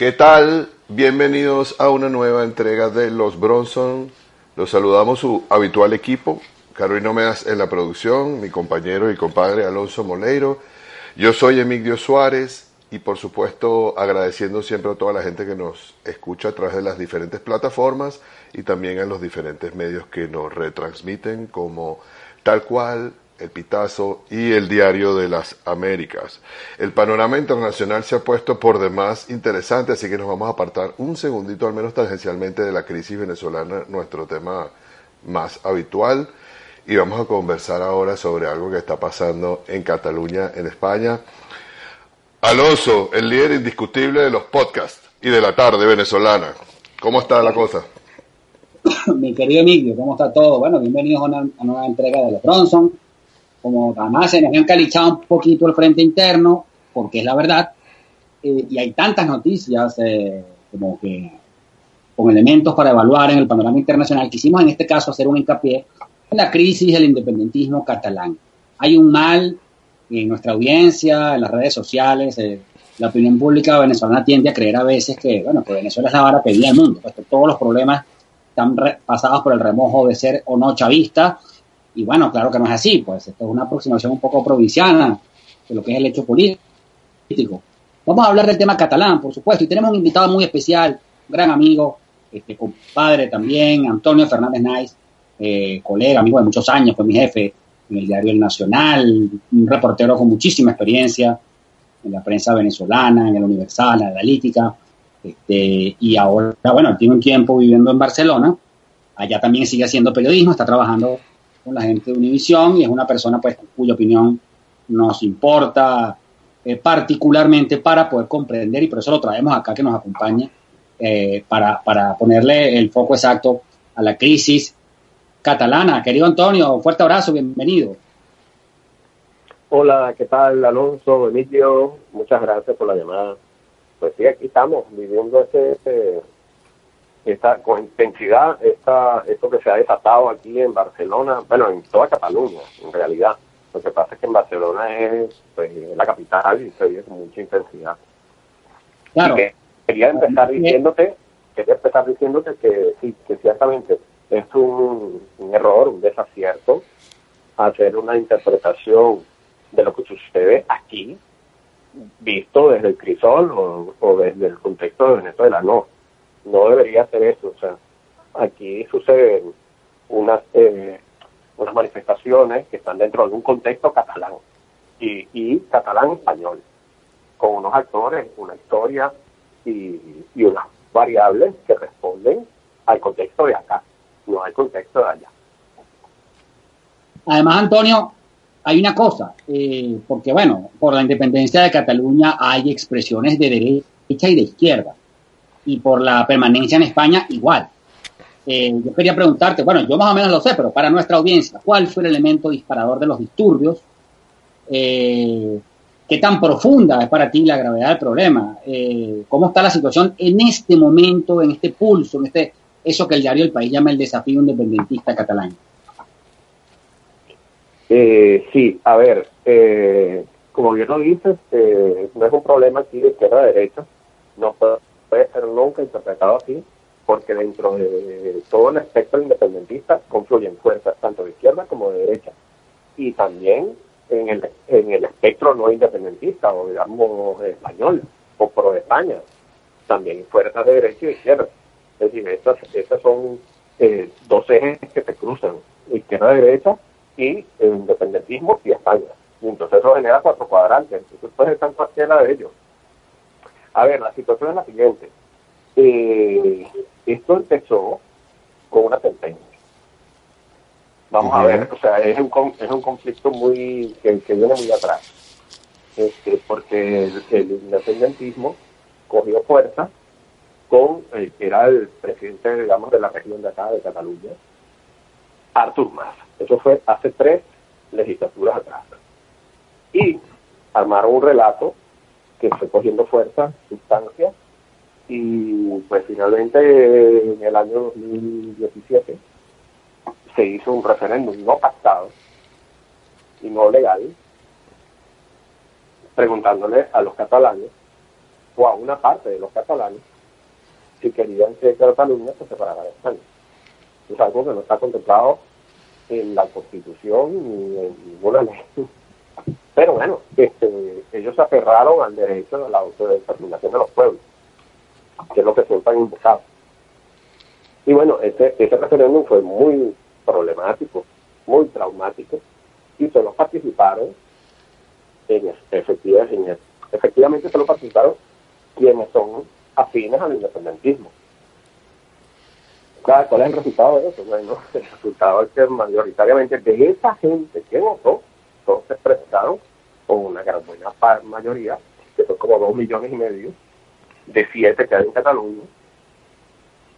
¿Qué tal? Bienvenidos a una nueva entrega de Los Bronson. Los saludamos su habitual equipo, Carolina Meas en la producción, mi compañero y compadre Alonso Moleiro. Yo soy Emilio Suárez y por supuesto agradeciendo siempre a toda la gente que nos escucha a través de las diferentes plataformas y también a los diferentes medios que nos retransmiten como tal cual el Pitazo y el Diario de las Américas. El panorama internacional se ha puesto por demás interesante, así que nos vamos a apartar un segundito, al menos tangencialmente, de la crisis venezolana, nuestro tema más habitual, y vamos a conversar ahora sobre algo que está pasando en Cataluña, en España. Alonso, el líder indiscutible de los podcasts y de la tarde venezolana. ¿Cómo está la cosa? Mi querido Emilio, ¿cómo está todo? Bueno, bienvenidos a una, nueva entrega de los Bronson como además se nos han calichado un poquito el frente interno, porque es la verdad, eh, y hay tantas noticias eh, como que con elementos para evaluar en el panorama internacional, quisimos en este caso hacer un hincapié en la crisis del independentismo catalán. Hay un mal en nuestra audiencia, en las redes sociales, eh, la opinión pública venezolana tiende a creer a veces que, bueno, que Venezuela es la vara pedida del mundo, pues todos los problemas están pasados por el remojo de ser o no chavista, y bueno, claro que no es así, pues esto es una aproximación un poco provinciana de lo que es el hecho político. Vamos a hablar del tema catalán, por supuesto, y tenemos un invitado muy especial, un gran amigo, este compadre también, Antonio Fernández Nais, eh, colega, amigo de muchos años, fue mi jefe en el diario El Nacional, un reportero con muchísima experiencia en la prensa venezolana, en el Universal, en la Analítica, este, y ahora, bueno, tiene un tiempo viviendo en Barcelona, allá también sigue haciendo periodismo, está trabajando la gente de Univisión y es una persona pues cuya opinión nos importa eh, particularmente para poder comprender y por eso lo traemos acá que nos acompañe eh, para, para ponerle el foco exacto a la crisis catalana. Querido Antonio, fuerte abrazo, bienvenido. Hola, ¿qué tal Alonso, Emilio? Muchas gracias por la llamada. Pues sí, aquí estamos viviendo este, este esta, con intensidad esta, esto que se ha desatado aquí en Barcelona, bueno, en toda Cataluña, en realidad. Lo que pasa es que en Barcelona es pues, la capital y se vive con mucha intensidad. Claro. quería empezar diciéndote, quería empezar diciéndote que sí, que ciertamente es un, error, un desacierto hacer una interpretación de lo que sucede aquí, visto desde el crisol o, o desde el contexto de Venezuela. No, no debería ser eso. O sea, aquí suceden unas, eh, unas manifestaciones que están dentro de un contexto catalán y, y catalán español, con unos actores, una historia y, y unas variables que responden al contexto de acá, no al contexto de allá. Además, Antonio, hay una cosa, eh, porque bueno, por la independencia de Cataluña hay expresiones de derecha y de izquierda y por la permanencia en España igual. Eh, yo quería preguntarte, bueno, yo más o menos lo sé, pero para nuestra audiencia, ¿cuál fue el elemento disparador de los disturbios? Eh, ¿Qué tan profunda es para ti la gravedad del problema? Eh, ¿Cómo está la situación en este momento, en este pulso, en este eso que el diario El País llama el desafío independentista catalán? sí, a ver, como bien lo dices, no es un problema aquí de izquierda-derecha, no puedo puede ser nunca interpretado así, porque dentro de todo el espectro independentista confluyen fuerzas tanto de izquierda como de derecha. Y también en el, en el espectro no independentista, o digamos español, o pro España, también fuerzas de derecha y de izquierda. Es decir, estas, estas son eh, dos ejes que se cruzan, izquierda-derecha y el independentismo y España. Entonces eso genera cuatro cuadrantes. Entonces, pues están cualquiera de ellos. A ver, la situación es la siguiente. Eh, esto empezó con una sentencia. Vamos a ver, o sea, es un, es un conflicto muy que, viene muy atrás. Este, porque el, independentismo cogió fuerza con el que era el presidente, digamos, de la región de acá, de Cataluña, Artur Mas. Eso fue hace tres legislaturas atrás. Y armaron un relato que fue cogiendo fuerza, sustancia, y pues finalmente en el año 2017 se hizo un referéndum no pactado y no legal, preguntándole a los catalanes o a una parte de los catalanes si querían que Cataluña se separara de España. Es algo que no está contemplado en la Constitución ni en ninguna ley. Pero bueno, este, ellos se aferraron al derecho de la autodeterminación de los pueblos, que es lo que siempre han invocado. Y bueno, ese, ese referéndum fue muy problemático, muy traumático, y solo participaron en, efectivamente, efectivamente solo participaron quienes son afines al independentismo. ¿Cuál es el resultado de eso? Bueno, el resultado es que mayoritariamente de esa gente que votó, todos se con una gran buena mayoría, que son como dos millones y medio, de siete que hay en Cataluña,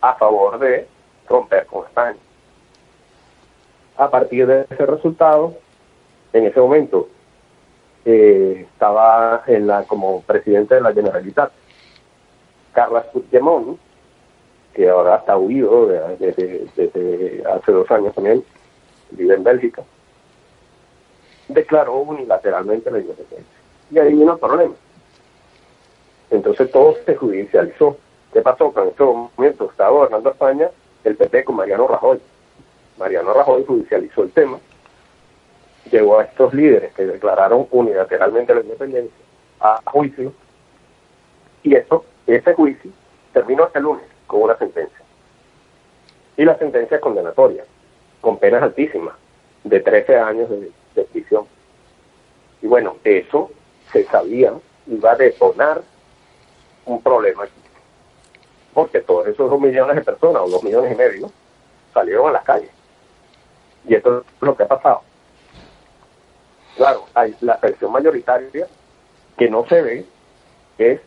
a favor de romper con España. A partir de ese resultado, en ese momento eh, estaba en la como presidente de la Generalitat Carlos Puigdemont, que ahora está huido desde, hace dos años también, vive en Bélgica, declaró unilateralmente la independencia. Y ahí vino el problema. Entonces todo se judicializó. ¿Qué pasó? con este momento estaba gobernando España el PP con Mariano Rajoy. Mariano Rajoy judicializó el tema, llevó a estos líderes que declararon unilateralmente la independencia a juicio, y eso, ese juicio terminó este lunes con una sentencia. Y la sentencia es condenatoria, con penas altísimas, de 13 años de, de prisión. Y bueno, eso se sabía iba a detonar un problema. Porque todos esos dos millones de personas, o dos millones y medio, salieron a las calles. Y esto es lo que ha pasado. Claro, hay la expresión mayoritaria que no se ve es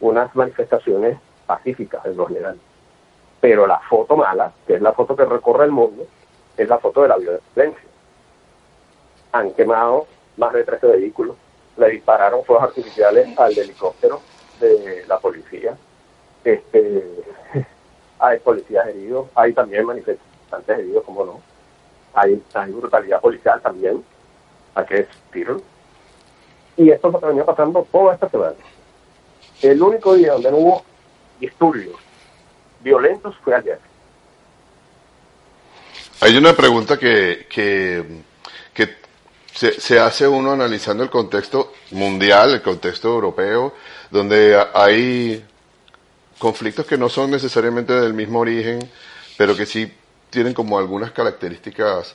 unas manifestaciones pacíficas en lo general. Pero la foto mala, que es la foto que recorre el mundo, es la foto de la violencia. Han quemado más de 13 vehículos, le dispararon fuegos artificiales al helicóptero de la policía. Este, hay policías heridos, hay también manifestantes heridos, como no. Hay, hay brutalidad policial también, a que tiro. Y esto es lo venía pasando toda esta semana. El único día donde hubo disturbios violentos fue ayer. Hay una pregunta que, que, que se, se, hace uno analizando el contexto mundial, el contexto europeo, donde hay conflictos que no son necesariamente del mismo origen, pero que sí tienen como algunas características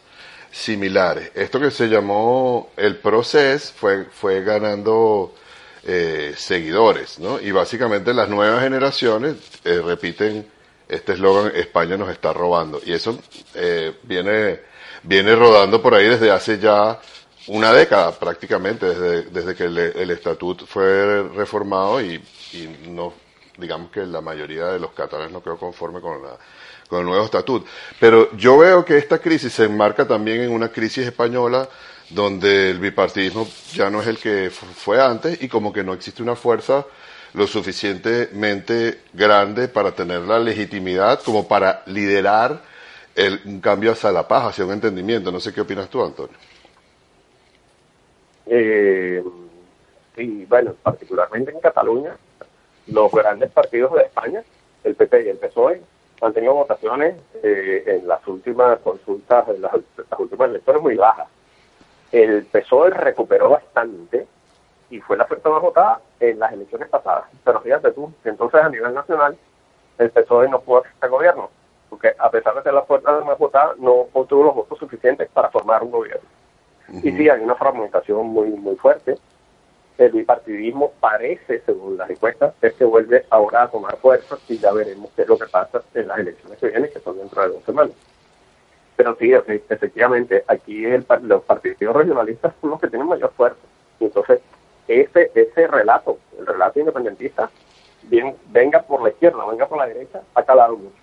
similares. Esto que se llamó el proceso fue, fue ganando eh, seguidores, ¿no? Y básicamente las nuevas generaciones eh, repiten este eslogan, España nos está robando. Y eso eh, viene, viene rodando por ahí desde hace ya una década prácticamente, desde, desde que el, estatuto fue reformado y, y, no, digamos que la mayoría de los catalanes no quedó conforme con, la, con el nuevo estatuto. Pero yo veo que esta crisis se enmarca también en una crisis española donde el bipartidismo ya no es el que fue antes y como que no existe una fuerza lo suficientemente grande para tener la legitimidad como para liderar el, un cambio hacia la paz, hacia un entendimiento. No sé qué opinas tú, Antonio. Eh, y bueno, particularmente en Cataluña, los grandes partidos de España, el PP y el PSOE, han tenido votaciones eh, en las últimas consultas, en las, últimas elecciones muy bajas. El PSOE recuperó bastante y fue la fuerza más votada en las elecciones pasadas. Pero fíjate tú, entonces a nivel nacional el PSOE no pudo hacer gobierno, porque a pesar de ser la fuerza más votada, no obtuvo los votos suficientes para formar un gobierno. Y sí, hay una fragmentación muy, muy fuerte. El bipartidismo parece, según las encuestas, es que vuelve ahora a tomar fuerza y ya veremos qué es lo que pasa en las elecciones que vienen, que son dentro de dos semanas. Pero sí, efectivamente, aquí el, los partidos regionalistas son los que tienen mayor fuerza. Entonces, ese, ese relato, el relato independentista, bien, venga por la izquierda, venga por la derecha, ha calado mucho.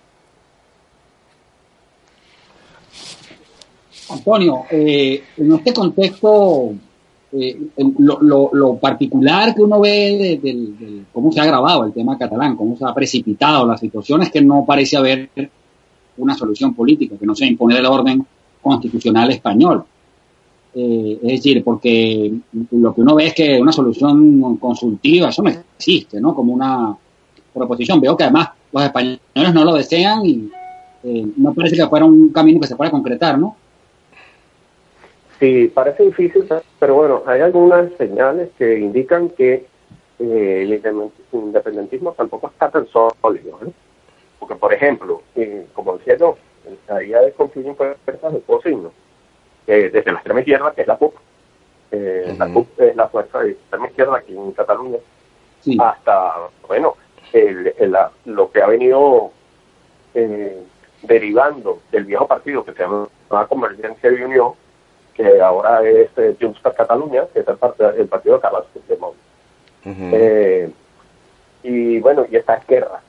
Antonio, eh, en este contexto, eh, lo, particular que uno ve de, cómo se ha grabado el tema catalán, cómo se ha precipitado la situación, es que no parece haber una solución política, que no sea imponer el orden constitucional español. Eh, es decir, porque lo que uno ve es que una solución consultiva, eso no existe, ¿no? Como una proposición. Veo que además los españoles no lo desean y eh, no parece que fuera un camino que se pueda concretar, ¿no? Sí, parece difícil, pero bueno, hay algunas señales que indican que eh, el independentismo tampoco está tan sólido. ¿no? Porque, por ejemplo, eh, como decía yo, ahí de confluyen fuerzas de todo signo. desde la extrema izquierda, que es la CUP, eh, la CUP es la fuerza de extrema izquierda aquí en Cataluña, hasta, bueno, el, lo que ha venido eh, derivando del viejo partido que se llama Convergencia y Unión, que ahora es eh, Junts per Catalunya, que es el, el partido de Carles Puigdemont. eh, y bueno, y esta Esquerra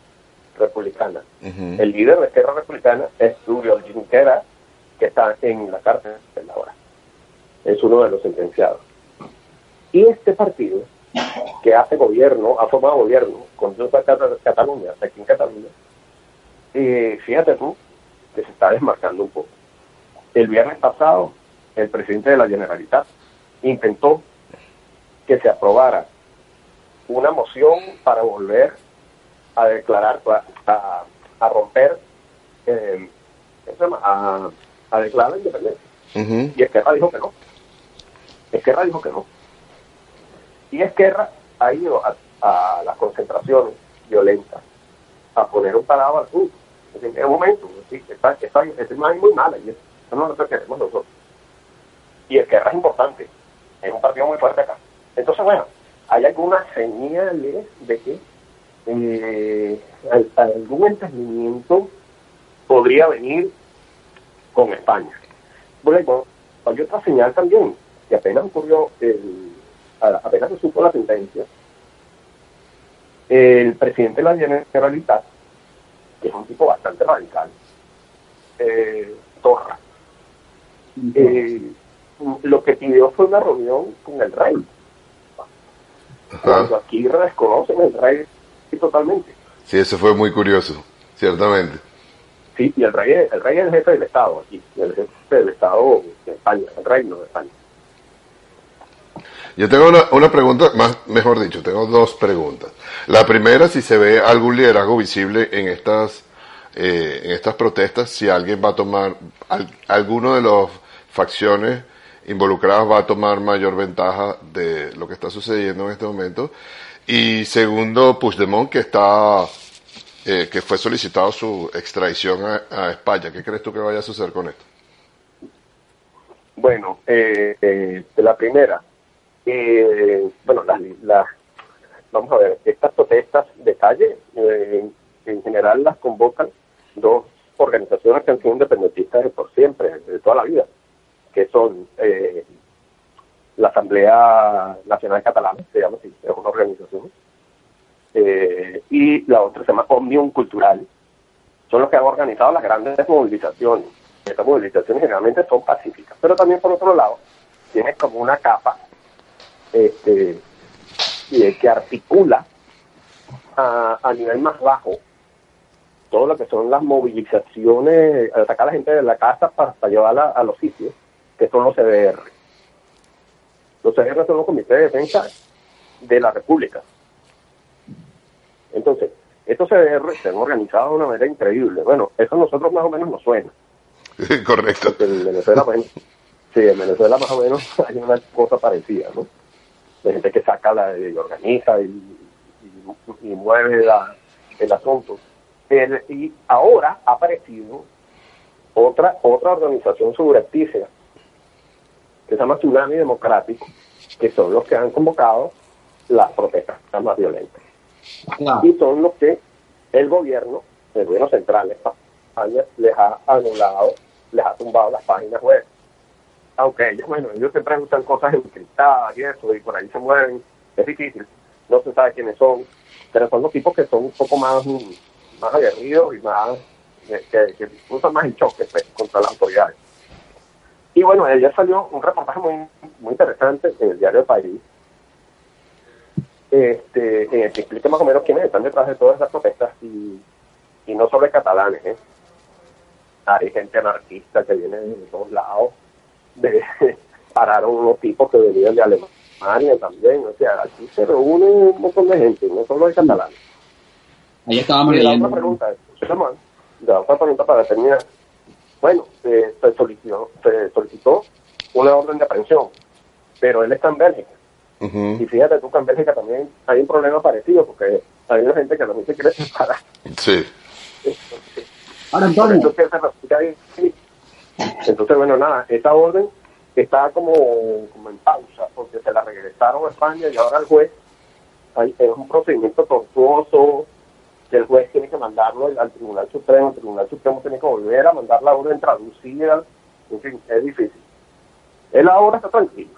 Republicana. El líder de Esquerra Republicana es Julio Junquera, que está en la cárcel ahora. Es uno de los sentenciados. Y este partido, que hace gobierno, ha formado gobierno con Junts per Catalunya, aquí en Cataluña, eh, fíjate tú que se está desmarcando un poco. El viernes pasado el presidente de la Generalitat intentó que se aprobara una moción para volver a declarar, a, a romper, eh, a, a, declarar la independencia. Y Esquerra dijo que no. Esquerra dijo que no. Y Esquerra ha ido a, a las concentraciones violentas a poner un parado al sur. En un momento, sí, está, está, está, muy mala y eso no lo queremos nosotros y el Esquerra es importante, es un partido muy fuerte acá. Entonces, bueno, hay algunas señales de que eh, algún entendimiento podría venir con España. Bueno, hay otra señal también, que apenas ocurrió, el, apenas se supo la sentencia, el presidente de la Generalitat, que es un tipo bastante radical, eh, Torra, eh, lo que pidió fue una reunión con el rey. Cuando aquí desconocen el rey totalmente. Sí, eso fue muy curioso, ciertamente. Sí, y el rey, el rey es el jefe del Estado aquí, el jefe del Estado de España, el reino de España. Yo tengo una, una, pregunta, más, mejor dicho, tengo dos preguntas. La primera, si se ve algún liderazgo visible en estas, eh, en estas protestas, si alguien va a tomar, alguno de las facciones involucradas va a tomar mayor ventaja de lo que está sucediendo en este momento. Y segundo, Puigdemont, que está, eh, que fue solicitado su extradición a, España. ¿Qué crees tú que vaya a suceder con esto? Bueno, eh, eh, la primera, bueno, las, vamos a ver, estas protestas de calle, en general las convocan dos organizaciones que han sido independentistas de por siempre, de toda la vida que son eh, la Asamblea Nacional Catalana, se llama así, es una organización, eh, y la otra se llama Omnium Cultural. Son los que han organizado las grandes movilizaciones. Estas movilizaciones generalmente son pacíficas, pero también por otro lado, tiene como una capa este, que articula a, a nivel más bajo todo lo que son las movilizaciones, atacar a la gente de la casa para, llevarla a los sitios, que son los CDR. Los CDR son los comités de defensa de la República. Entonces, estos CDR se han organizado de una manera increíble. Bueno, eso a nosotros más o menos nos suena. Correcto. en Venezuela, sí, en Venezuela más o menos hay una cosa parecida, ¿no? De gente que saca la, y organiza y, y, mueve la, el asunto. y ahora ha aparecido otra, otra organización subrepticia que se llama Tsunami Democrático, que son los que han convocado las protestas más violentas. Y son los que el gobierno, el gobierno central de España, les ha anulado, les ha tumbado las páginas web. Aunque ellos, bueno, ellos siempre usan cosas encriptadas y eso, y por ahí se mueven, es difícil, no se sabe quiénes son, pero son los tipos que son un poco más, más aguerridos y más, que, que usan más el choque pues, contra las autoridades. Y bueno, ayer salió un reportaje muy, muy interesante en el diario El País, este, en el que explica más o menos quiénes están detrás de todas esas protestas y, y no solo catalanes, ¿eh? hay gente anarquista que viene de todos lados, de, pararon unos tipos que venían de Alemania también, o sea, aquí se reúne un montón de gente, no solo de catalanes. Ahí estábamos Y la leyendo. otra pregunta, la otra pregunta para terminar. Bueno, se, se solicitó, se solicitó una orden de aprehensión, pero él está en Bélgica. Y fíjate tú que en Bélgica también hay un problema parecido, porque hay una gente que también se quiere separar. Sí. Ahora, Antonio, se refugia ahí. Entonces, bueno, nada, esta orden está como, como en pausa, porque se la regresaron a España y ahora el juez, hay, es un procedimiento tortuoso, el juez tiene que mandarlo al Tribunal Supremo, el Tribunal Supremo tiene que volver a mandar la orden traducida, en fin, es difícil. Él ahora está tranquilo.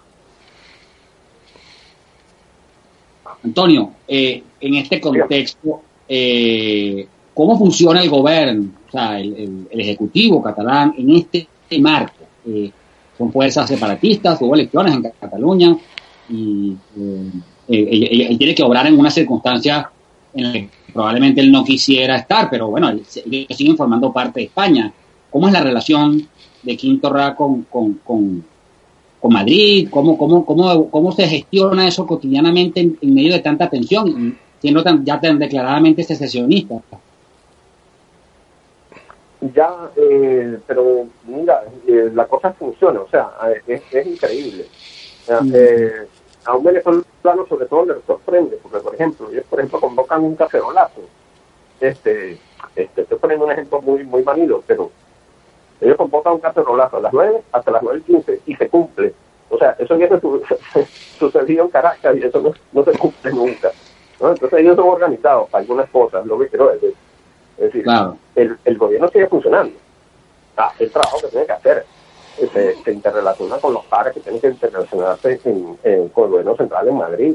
Antonio, eh, en este contexto, eh, ¿cómo funciona el gobierno, o sea, el, el- el ejecutivo catalán en este marco? Eh, son fuerzas separatistas, hubo elecciones en Cataluña y eh, eh, él, él- él tiene que obrar en una circunstancia en la que probablemente él no quisiera estar, pero bueno, él, él sigue formando parte de España. ¿Cómo es la relación de Quinto Ra con, con, con, con Madrid? ¿Cómo, cómo, cómo, ¿Cómo se gestiona eso cotidianamente en, en medio de tanta tensión y siendo tan, ya tan declaradamente secesionista? Ya, eh, pero mira, eh, la cosa funciona, o sea, es, es increíble. O sea, Mm. eh, a un venezolano sobre todo le sorprende, porque por ejemplo, ellos por ejemplo convocan un cacerolazo. Este, este, estoy poniendo un ejemplo muy, muy manido, pero ellos convocan un cacerolazo a las 9 hasta las 9 y 15 y se cumple. O sea, eso ya sucedió en Caracas y eso no, no se cumple nunca. ¿no? Entonces ellos son organizados para algunas cosas, lo que quiero decir. Es decir, Claro. el, el gobierno sigue funcionando. Hace el trabajo que tiene que hacer. Eh, Se, se interrelaciona con los pares que tienen que interrelacionarse en, en- con el gobierno central en Madrid.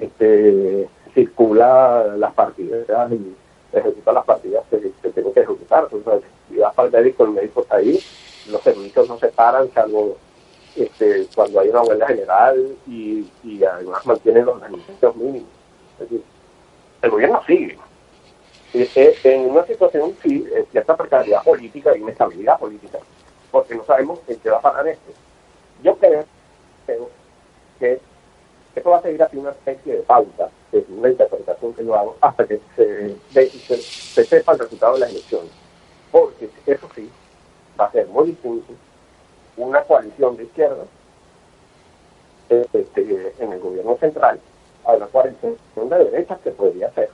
Este, circula las partidas y ejecuta las partidas que, que tienen que ejecutar. Entonces, si vas para el médico, el médico está ahí, los servicios no se paran, salvo este, cuando hay una huelga general y, y además mantienen los beneficios mínimos. Es decir, el gobierno sigue. Eh, eh, en una situación, sí, de cierta precariedad política y inestabilidad política, porque no sabemos en qué va a parar esto. Yo creo, creo que esto va a seguir así una especie de pauta, es una interpretación que yo hago, hasta que se, se, se sepa el resultado de las elecciones. Porque eso sí, va a ser muy distinto una coalición de izquierda este, en el gobierno central a una coalición de derechas que podría ser.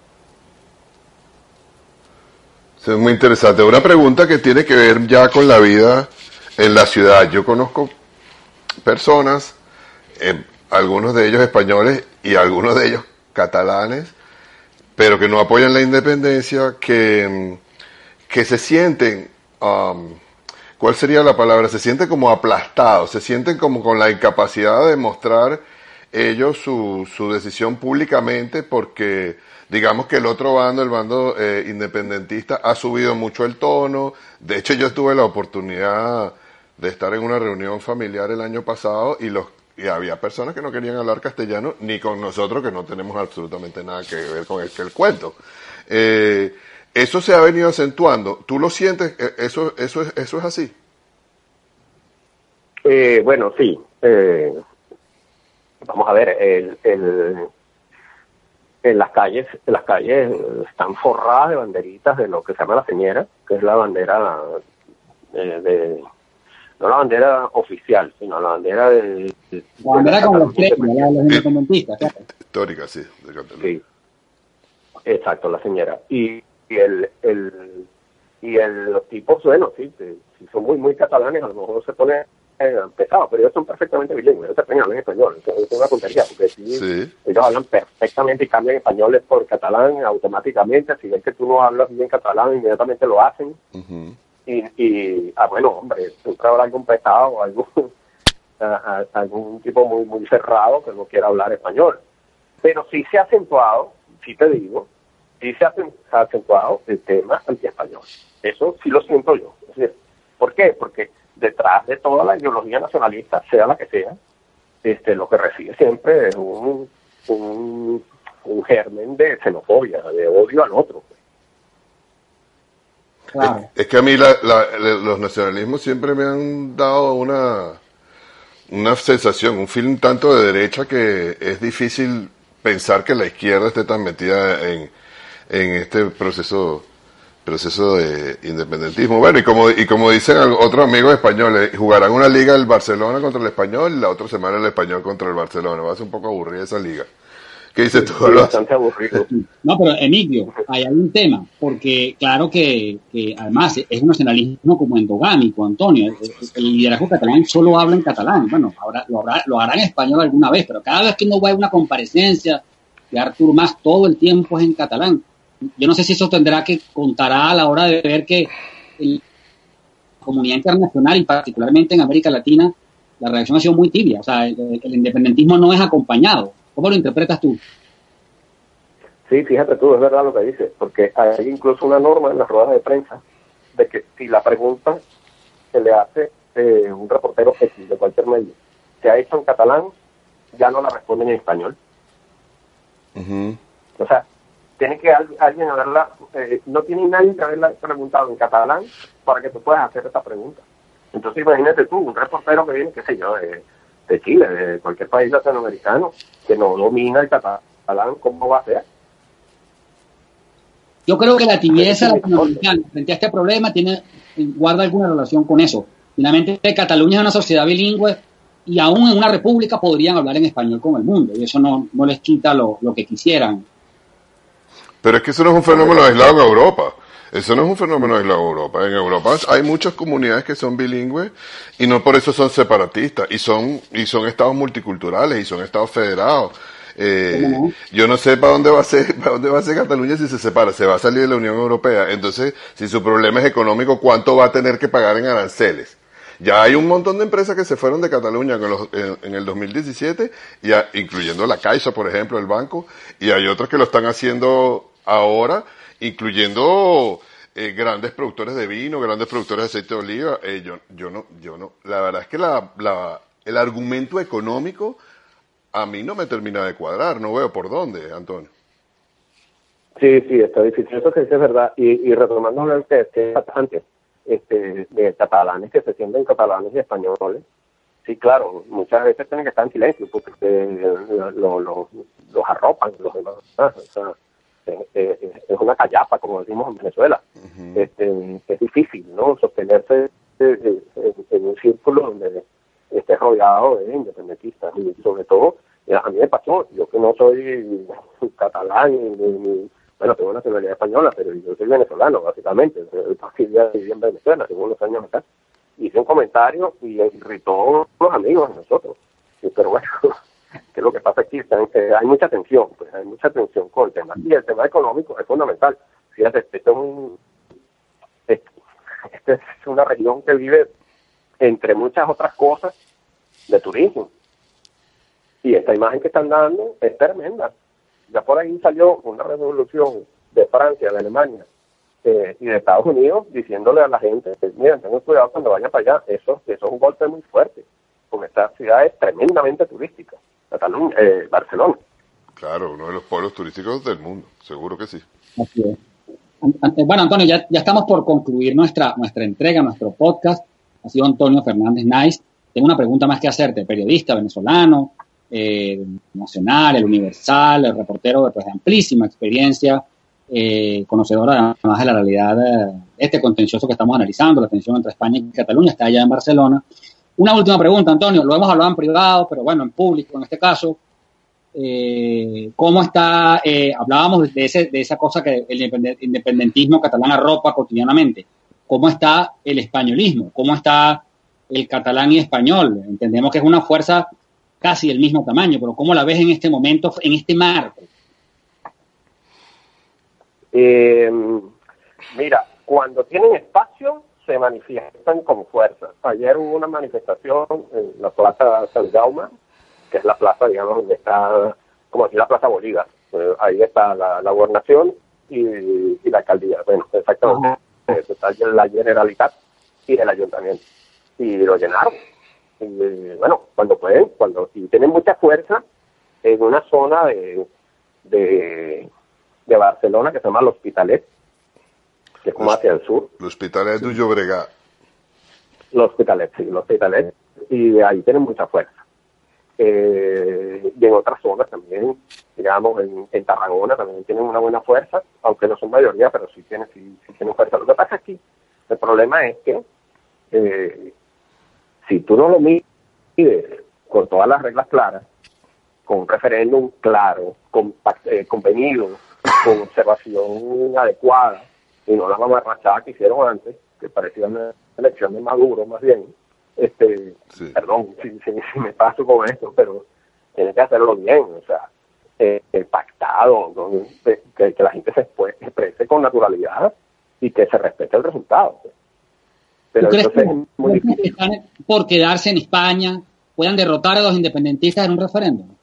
Eso es muy interesante. Una pregunta que tiene que ver ya con la vida en la ciudad. Yo conozco personas, eh, algunos de ellos españoles y algunos de ellos catalanes, pero que no apoyan la independencia, que, mm, que se sienten, um, ¿cuál sería la palabra? Se sienten como aplastados, se sienten como con la incapacidad de mostrar ellos su, su decisión públicamente porque digamos que el otro bando, el bando eh, independentista, ha subido mucho el tono. De hecho, yo tuve la oportunidad de estar en una reunión familiar el año pasado y los y había personas que no querían hablar castellano ni con nosotros que no tenemos absolutamente nada que ver con el, el cuento. Eh, eso se ha venido acentuando. ¿Tú lo sientes? Eh, ¿Eso, eso, es, eso es así? Eh, bueno, sí. Eh, vamos a ver, el, el, en las calles, en las calles están forradas de banderitas de lo que se llama la señera, que es la bandera eh, de, no la bandera oficial, sino la bandera de, de La bandera de con estrella, la de los independentistas. claro. Histórica, sí. de Cataluña. Sí, exacto, la señora. Y, y el, el y el, los tipos, bueno, sí, sí, sí, son muy, muy catalanes, a lo mejor se pone eh, pesado, pero ellos son perfectamente bilingües, ellos también hablan español, eso es una tontería, porque sí, Sí. ellos hablan perfectamente y cambian españoles por catalán automáticamente, si ven que tú no hablas bien catalán, inmediatamente lo hacen, Ujú. y, y ah, bueno, hombre, siempre habrá algún pesado, algún, a- a- algún tipo muy, muy cerrado que no quiera hablar español. Pero sí se ha acentuado, sí te digo, sí se ha acen- ha acentuado el tema antiespañol. Eso sí lo siento yo. Es decir, ¿Por qué? Porque detrás de toda la ideología nacionalista, sea la que sea, este, lo que recibe siempre es un, un, un germen de xenofobia, de odio al otro. Claro. Es que a mí la- la- los nacionalismos siempre me han dado una, una sensación, un film tanto de derecha que es difícil pensar que la izquierda esté tan metida en, en este proceso proceso de independentismo. Bueno, y como, y como dicen otros amigos españoles, jugarán una liga el Barcelona contra el Español y la otra semana el Español contra el Barcelona. Va a ser un poco aburrida esa liga. ¿Qué dices tú? bastante aburrido. No, pero Emilio, hay un tema, porque claro que, que, además es un nacionalismo como endogámico, Antonio. El, liderazgo catalán solo habla en catalán. Bueno, ahora lo, habrá, lo hará en español alguna vez, pero cada vez que no va a una comparecencia de Artur Mas, todo el tiempo es en catalán yo no sé si eso tendrá que contará a la hora de ver que la comunidad internacional y particularmente en América Latina la reacción ha sido muy tibia. O sea, el, independentismo no es acompañado. ¿Cómo lo interpretas tú? Sí, fíjate tú, es verdad lo que dices, porque hay incluso una norma en las ruedas de prensa de que si la pregunta se le hace eh, un reportero X de cualquier medio se ha hecho en catalán, ya no la responden en español. O sea, tiene que alguien haberla, eh, no tiene nadie que haberla preguntado en catalán para que tú puedas hacer esta pregunta. Entonces imagínate tú, un reportero que viene, qué sé yo, de, Chile, de cualquier país latinoamericano, que no domina el catalán, ¿cómo va a ser? Yo creo que la tibieza latinoamericana frente a este problema tiene guarda alguna relación con eso. Finalmente, Cataluña es una sociedad bilingüe y aún en una república podrían hablar en español con el mundo y eso no, no les quita lo, lo que quisieran. Pero es que eso no es un fenómeno aislado en Europa. Eso no es un fenómeno aislado en Europa. En Europa hay muchas comunidades que son bilingües y no por eso son separatistas y son y son estados multiculturales y son estados federados. Eh, yo no sé para dónde va a ser para dónde va a ser Cataluña si se separa, se va a salir de la Unión Europea. Entonces, si su problema es económico, ¿cuánto va a tener que pagar en aranceles? Ya hay un montón de empresas que se fueron de Cataluña en, el 2017, ya, incluyendo la Caixa, por ejemplo, el banco, y hay otras que lo están haciendo ahora, incluyendo eh, grandes productores de vino, grandes productores de aceite de oliva. Eh, yo, no, yo no. La verdad es que la, la, el argumento económico a mí no me termina de cuadrar. No veo por dónde, Antonio. Sí, sí, está difícil. Eso que es verdad. Y, y retomando lo que decía antes, este, de catalanes que se sienten catalanes y españoles, sí, claro, muchas veces tienen que estar en silencio porque eh, lo, lo, los arropan los demás. O sea, es una callapa, como decimos en Venezuela. este, es difícil, ¿no? Sostenerse eh, eh, en, un círculo donde esté rodeado de independentistas y sobre todo, a mí me pasó, yo que no soy catalán ni, bueno, tengo nacionalidad española, pero yo soy venezolano, básicamente. Yo viví en Venezuela, tengo unos años acá. Hice un comentario y irritó a los amigos de nosotros. Pero bueno, que lo que pasa aquí, hay mucha tensión, pues hay mucha tensión con el tema. Y el tema económico es fundamental. Fíjate, este es, un, este es una región que vive, entre muchas otras cosas, de turismo. Y esta imagen que están dando es tremenda. Ya por ahí salió una resolución de Francia, de Alemania eh, y de Estados Unidos diciéndole a la gente, miren, tengan cuidado cuando vayan para allá, eso, eso es un golpe muy fuerte, porque esta ciudad es tremendamente turística. Cataluña, eh, Barcelona. Claro, uno de los pueblos turísticos del mundo, seguro que sí. Bueno, Antonio, ya, ya estamos por concluir nuestra, nuestra entrega, nuestro podcast. Ha sido Antonio Fernández Nice. Tengo una pregunta más que hacerte, periodista venezolano, eh, nacional, el universal, el reportero de pues, amplísima experiencia, eh, conocedora además de la realidad de este contencioso que estamos analizando, la tensión entre España y Cataluña, está allá en Barcelona. Una última pregunta, Antonio. Lo hemos hablado en privado, pero bueno, en público en este caso. Eh, ¿Cómo está? Eh, hablábamos de, ese, de esa cosa que el independentismo catalán arropa cotidianamente. ¿Cómo está el españolismo? ¿Cómo está el catalán y español? Entendemos que es una fuerza casi del mismo tamaño, pero ¿cómo la ves en este momento, en este marco? Eh, mira, cuando tienen espacio, se manifiestan con fuerza. Ayer hubo una manifestación en la Plaza San Jaume, que es la plaza, digamos, donde está, como decir, la Plaza Bolívar. Eh, ahí está la, gobernación y, la alcaldía. Bueno, exactamente. Está la Generalitat y el ayuntamiento. Y lo llenaron. Y bueno, cuando pueden, cuando y tienen mucha fuerza en una zona de, de, de Barcelona que se llama el Hospitalet, que es como hacia el sur. L'Hospitalet de Llobregat. L'Hospitalet, sí, l'Hospitalet. y de ahí tienen mucha fuerza. Eh, y en otras zonas también, digamos, en, en, Tarragona también tienen una buena fuerza, aunque no son mayoría, pero sí tienen, sí, sí tienen fuerza. Lo que pasa aquí, el problema es que eh, si tú no lo mides con todas las reglas claras, con un referéndum claro, con, eh, convenido, con observación adecuada, y no la mamarrachada que hicieron antes, que parecía una elección de Maduro más bien, este, perdón si, si, me paso con esto, pero tiene que hacerlo bien, o sea, eh, pactado, que, la gente se exprese con naturalidad y que se respete el resultado. Pero entonces es muy difícil. por quedarse en España puedan derrotar a los independentistas en un referéndum?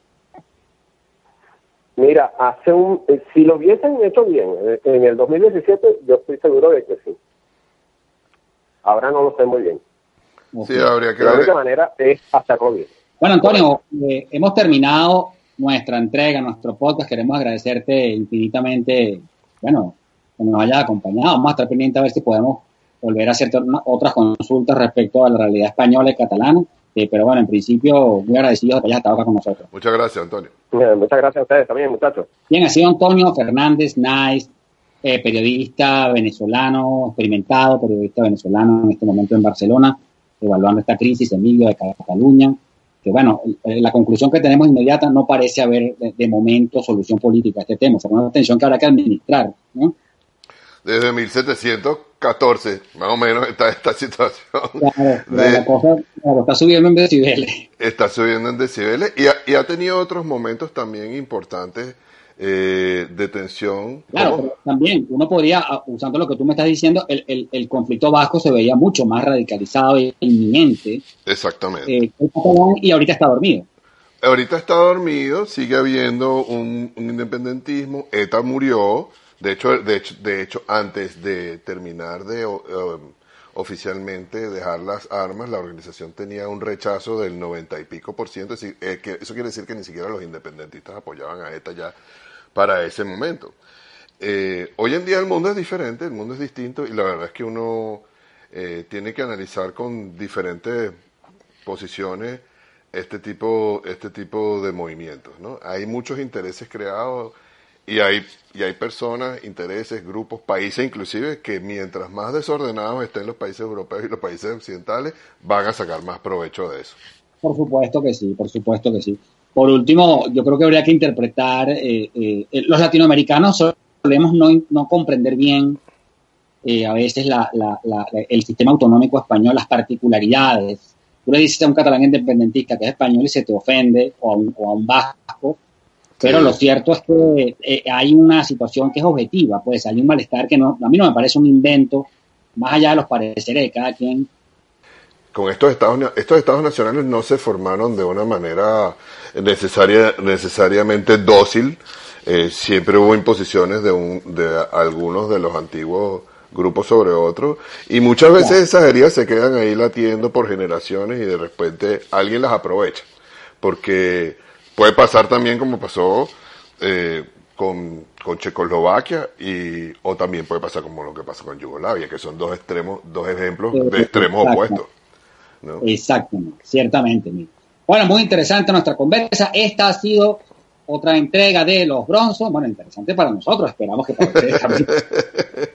Mira, hace un, eh, si lo hubiesen hecho bien eh, en el 2017, yo estoy seguro de que sí. Ahora no lo sé muy bien. Sí, habría que La única manera es hacerlo bien. Bueno, Antonio, eh, hemos terminado nuestra entrega, nuestro podcast. Queremos agradecerte infinitamente, bueno, que nos hayas acompañado. Vamos a estar pendiente a ver si podemos volver a hacer otras consultas respecto a la realidad española y catalana. Eh, pero bueno, en principio, muy agradecido de que hayas estado acá con nosotros. Muchas gracias, Antonio. muchas gracias a ustedes también, muchachos. Bien, ha sido Antonio Fernández Nice, eh, periodista venezolano, experimentado, periodista venezolano en este momento en Barcelona, evaluando esta crisis en medio de Cataluña. Que bueno, eh, la conclusión que tenemos inmediata no parece haber de, momento solución política a este tema. O sea, una tensión que habrá que administrar. ¿no? Desde 1714, más o menos, está esta situación. la cosa está subiendo en decibeles. Está subiendo en decibeles y ha, y ha tenido otros momentos también importantes eh, de tensión. Claro, pero también uno podría, ah, usando lo que tú me estás diciendo, el, el, el conflicto vasco se veía mucho más radicalizado e inminente. Exactamente. Eh, y ahorita está dormido. Ahorita está dormido, sigue habiendo un, independentismo, ETA murió, de hecho, de hecho, de hecho, antes de terminar de oficialmente dejar las armas, la organización tenía un rechazo del 90 y pico por ciento. Eh, eso quiere decir que ni siquiera los independentistas apoyaban a ETA ya para ese momento. Eh, hoy en día el mundo es diferente, el mundo es distinto y la verdad es que uno eh, tiene que analizar con diferentes posiciones este tipo, este tipo de movimientos. ¿no? Hay muchos intereses creados y hay, y hay personas, intereses, grupos, países inclusive, que mientras más desordenados estén los países europeos y los países occidentales, van a sacar más provecho de eso. Por supuesto que sí, por supuesto que sí. Por último, yo creo que habría que interpretar, eh, eh, los latinoamericanos solemos no, no comprender bien eh, a veces la, la, el sistema autonómico español, las particularidades. Tú le dices a un catalán independentista que es español y se te ofende, o a un, o a un vasco, pero lo cierto es que eh, hay una situación que es objetiva, pues hay un malestar que no, a mí no me parece un invento, más allá de los pareceres de cada quien. Con estos estados, estos estados nacionales no se formaron de una manera necesaria, necesariamente dócil. Eh, siempre hubo imposiciones de, un, de algunos de los antiguos grupos sobre otros y muchas veces esas heridas se quedan ahí latiendo por generaciones y de repente alguien las aprovecha porque Puede pasar también como pasó eh, con, con, Checoslovaquia y o también puede pasar como lo que pasa con Yugoslavia, que son dos extremos, dos ejemplos de extremos opuestos. Exactamente, ciertamente. Bueno, muy interesante nuestra conversa. Esta ha sido otra entrega de los bronzos. Bueno, interesante para nosotros, esperamos que para ustedes también.